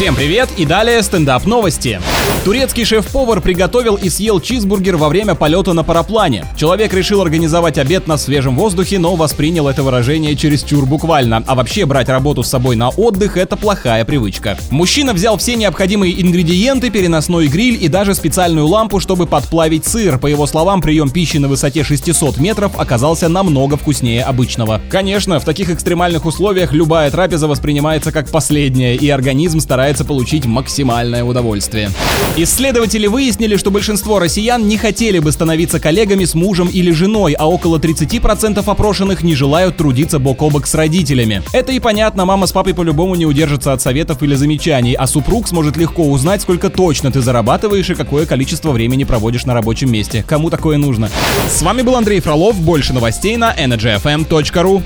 Всем привет и далее стендап новости. Турецкий шеф-повар приготовил и съел чизбургер во время полета на параплане. Человек решил организовать обед на свежем воздухе, но воспринял это выражение чересчур буквально. А вообще брать работу с собой на отдых – это плохая привычка. Мужчина взял все необходимые ингредиенты, переносной гриль и даже специальную лампу, чтобы подплавить сыр. По его словам, прием пищи на высоте 600 метров оказался намного вкуснее обычного. Конечно, в таких экстремальных условиях любая трапеза воспринимается как последняя, и организм старается получить максимальное удовольствие. Исследователи выяснили, что большинство россиян не хотели бы становиться коллегами с мужем или женой, а около 30% опрошенных не желают трудиться бок о бок с родителями. Это и понятно, мама с папой по-любому не удержатся от советов или замечаний, а супруг сможет легко узнать, сколько точно ты зарабатываешь и какое количество времени проводишь на рабочем месте. Кому такое нужно? С вами был Андрей Фролов, больше новостей на energyfm.ru.